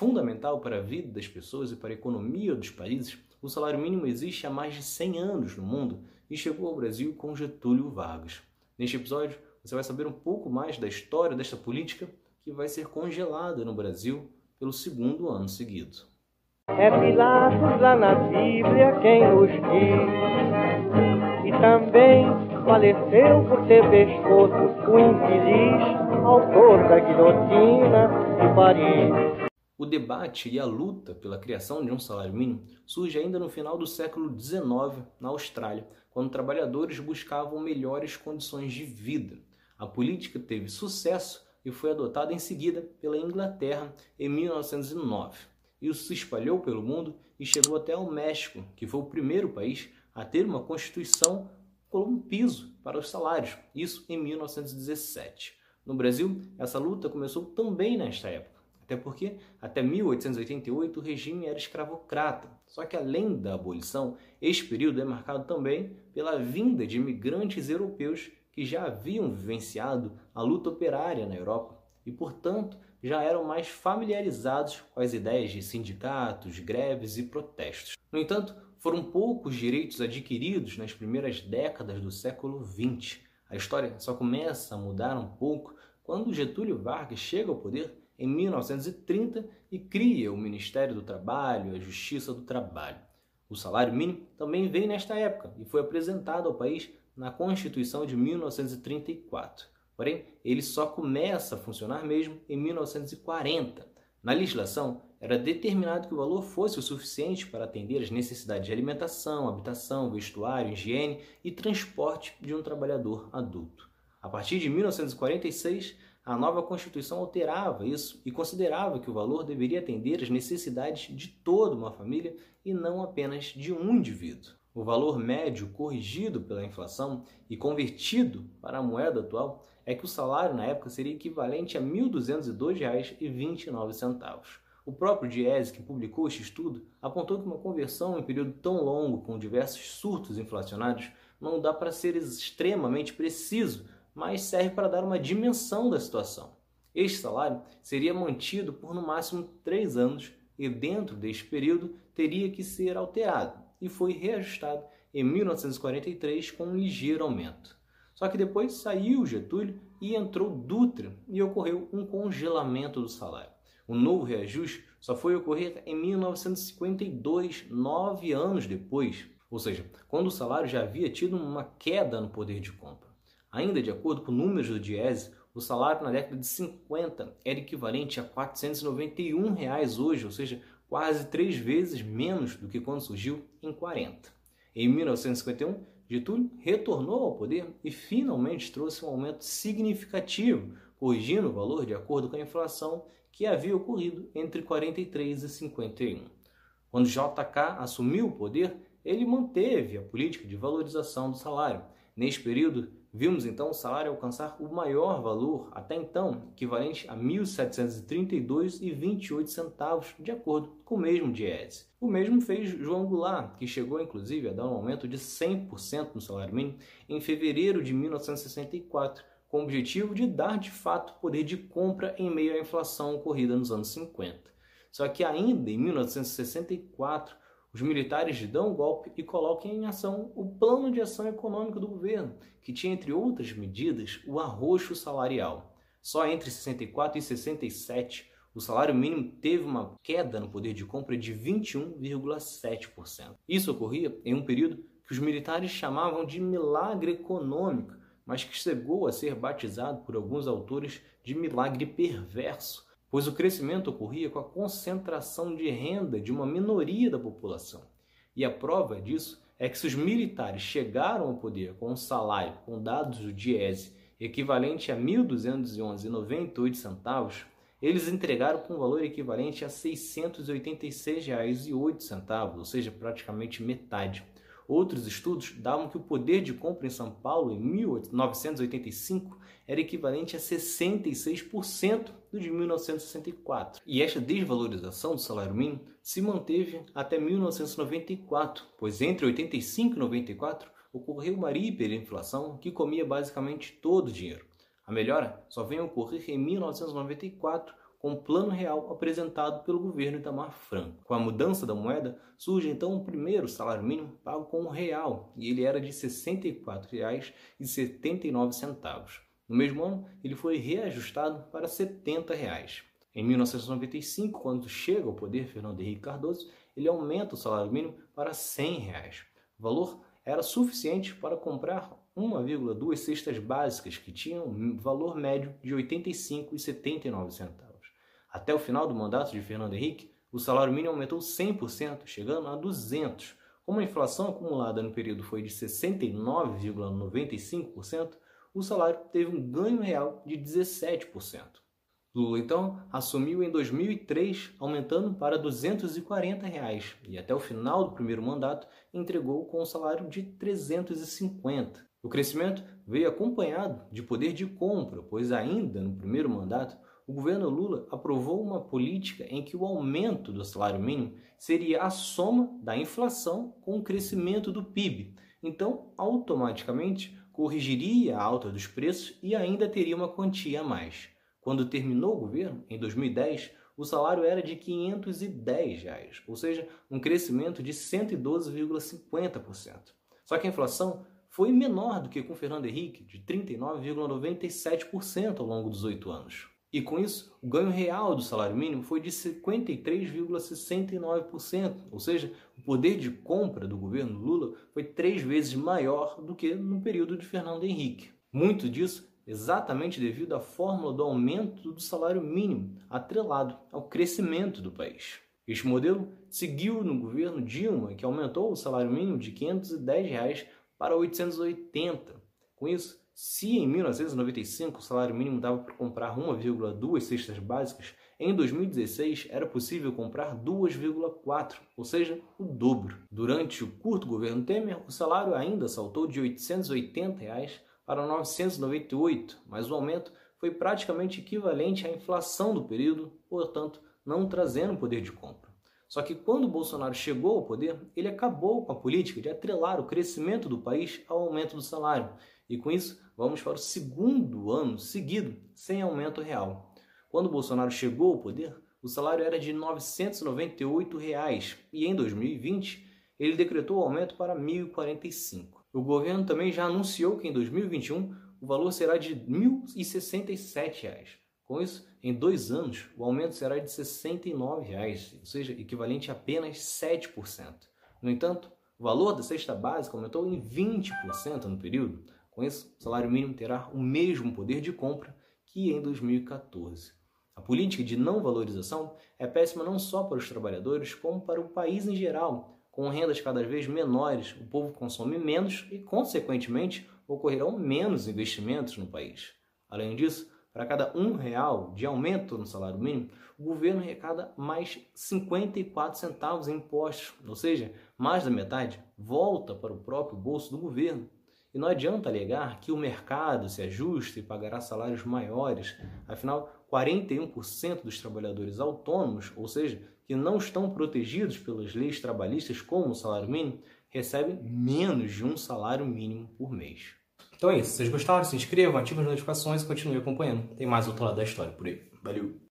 fundamental para a vida das pessoas e para a economia dos países, o salário mínimo existe há mais de 100 anos no mundo e chegou ao Brasil com Getúlio Vargas. Neste episódio, você vai saber um pouco mais da história desta política que vai ser congelada no Brasil pelo segundo ano seguido. É Pilatos lá na Bíblia quem nos diz, e também faleceu por ter pescoço o infeliz autor da guilhotina de Paris. O debate e a luta pela criação de um salário mínimo surge ainda no final do século XIX na Austrália, quando trabalhadores buscavam melhores condições de vida. A política teve sucesso e foi adotada em seguida pela Inglaterra em 1909. Isso se espalhou pelo mundo e chegou até ao México, que foi o primeiro país a ter uma constituição com um piso para os salários, isso em 1917. No Brasil, essa luta começou também nesta época, até porque até 1888 o regime era escravocrata. Só que além da abolição, este período é marcado também pela vinda de imigrantes europeus que já haviam vivenciado a luta operária na Europa e, portanto, já eram mais familiarizados com as ideias de sindicatos, greves e protestos. No entanto, foram poucos direitos adquiridos nas primeiras décadas do século XX. A história só começa a mudar um pouco quando Getúlio Vargas chega ao poder em 1930 e cria o Ministério do Trabalho e a Justiça do Trabalho. O salário mínimo também vem nesta época e foi apresentado ao país na Constituição de 1934. Porém, ele só começa a funcionar mesmo em 1940. Na legislação, era determinado que o valor fosse o suficiente para atender as necessidades de alimentação, habitação, vestuário, higiene e transporte de um trabalhador adulto. A partir de 1946, a nova Constituição alterava isso e considerava que o valor deveria atender às necessidades de toda uma família e não apenas de um indivíduo. O valor médio corrigido pela inflação e convertido para a moeda atual é que o salário na época seria equivalente a R$ 1.202,29. O próprio Diese, que publicou este estudo, apontou que uma conversão em um período tão longo, com diversos surtos inflacionários, não dá para ser extremamente preciso, mas serve para dar uma dimensão da situação. Este salário seria mantido por no máximo três anos e, dentro deste período, teria que ser alterado e foi reajustado em 1943 com um ligeiro aumento. Só que depois saiu Getúlio e entrou Dutra e ocorreu um congelamento do salário. O novo reajuste só foi ocorrer em 1952, nove anos depois, ou seja, quando o salário já havia tido uma queda no poder de compra. Ainda de acordo com números do Diese, o salário na década de 50 era equivalente a 491 reais hoje, ou seja, quase três vezes menos do que quando surgiu em 40. Em 1951, Getúlio retornou ao poder e finalmente trouxe um aumento significativo, corrigindo o valor de acordo com a inflação que havia ocorrido entre 43 e 51. Quando JK assumiu o poder, ele manteve a política de valorização do salário. Neste período, Vimos então o salário alcançar o maior valor até então, equivalente a R$ 1.732,28, de acordo com o mesmo Diese. O mesmo fez João Goulart, que chegou inclusive a dar um aumento de 100% no salário mínimo em fevereiro de 1964, com o objetivo de dar de fato poder de compra em meio à inflação ocorrida nos anos 50. Só que ainda em 1964, os militares dão um golpe e colocam em ação o plano de ação econômica do governo, que tinha, entre outras medidas, o arroxo salarial. Só entre 64 e 67, o salário mínimo teve uma queda no poder de compra de 21,7%. Isso ocorria em um período que os militares chamavam de milagre econômico, mas que chegou a ser batizado por alguns autores de milagre perverso, pois o crescimento ocorria com a concentração de renda de uma minoria da população. E a prova disso é que se os militares chegaram ao poder com um salário, com dados do Diese, equivalente a R$ 1.211,98 centavos, eles entregaram com um valor equivalente a R$ 686,08, ou seja, praticamente metade. Outros estudos davam que o poder de compra em São Paulo em 1985 era equivalente a 66% do de 1964. E esta desvalorização do salário mínimo se manteve até 1994, pois entre 85 e 94 ocorreu uma hiperinflação que comia basicamente todo o dinheiro. A melhora só veio a ocorrer em 1994, com o plano real apresentado pelo governo Itamar Franco. Com a mudança da moeda, surge então o primeiro salário mínimo pago com o real, e ele era de R$ 64,79. No mesmo ano, ele foi reajustado para 70 reais. Em 1995, quando chega ao poder Fernando Henrique Cardoso, ele aumenta o salário mínimo para 100 reais. O valor era suficiente para comprar 1,2 cestas básicas que tinham um valor médio de R$ 85,79. Até o final do mandato de Fernando Henrique, o salário mínimo aumentou 100%, chegando a 200. Como a inflação acumulada no período foi de 69,95%, o salário teve um ganho real de 17%. Lula, então, assumiu em 2003, aumentando para 240 reais, e até o final do primeiro mandato entregou com um salário de 350. O crescimento veio acompanhado de poder de compra, pois ainda no primeiro mandato, o governo Lula aprovou uma política em que o aumento do salário mínimo seria a soma da inflação com o crescimento do PIB. Então, automaticamente, corrigiria a alta dos preços e ainda teria uma quantia a mais. Quando terminou o governo, em 2010, o salário era de 510 reais, ou seja, um crescimento de 112,50%. Só que a inflação foi menor do que com Fernando Henrique, de 39,97% ao longo dos oito anos. E com isso, o ganho real do salário mínimo foi de 53,69%, ou seja, o poder de compra do governo Lula foi três vezes maior do que no período de Fernando Henrique. Muito disso exatamente devido à fórmula do aumento do salário mínimo, atrelado ao crescimento do país. Este modelo seguiu no governo Dilma, que aumentou o salário mínimo de 510 reais para 880. Com isso, se em 1995 o salário mínimo dava para comprar 1,2 cestas básicas, em 2016 era possível comprar 2,4, ou seja, o dobro. Durante o curto governo Temer, o salário ainda saltou de 880 reais para 998, mas o aumento foi praticamente equivalente à inflação do período, portanto, não trazendo poder de compra. Só que quando Bolsonaro chegou ao poder, ele acabou com a política de atrelar o crescimento do país ao aumento do salário, e com isso vamos para o segundo ano seguido sem aumento real. Quando Bolsonaro chegou ao poder, o salário era de 998 reais, e em 2020 ele decretou o aumento para R$ 1.045. O governo também já anunciou que em 2021 o valor será de 1.067 reais. Com isso, em dois anos, o aumento será de 69 reais, ou seja, equivalente a apenas 7%. No entanto, o valor da cesta básica aumentou em 20% no período. Com isso, o salário mínimo terá o mesmo poder de compra que em 2014. A política de não valorização é péssima não só para os trabalhadores, como para o país em geral, com rendas cada vez menores, o povo consome menos e, consequentemente, ocorrerão menos investimentos no país. Além disso, para cada um real de aumento no salário mínimo, o governo arrecada mais 54 centavos em impostos, ou seja, mais da metade volta para o próprio bolso do governo. E não adianta alegar que o mercado se ajusta e pagará salários maiores, afinal, 41% dos trabalhadores autônomos, ou seja, que não estão protegidos pelas leis trabalhistas como o salário mínimo, recebem menos de um salário mínimo por mês. Então é isso. Se vocês gostaram, se inscrevam, ativem as notificações e continuem acompanhando. Tem mais outro lado da história por aí. Valeu!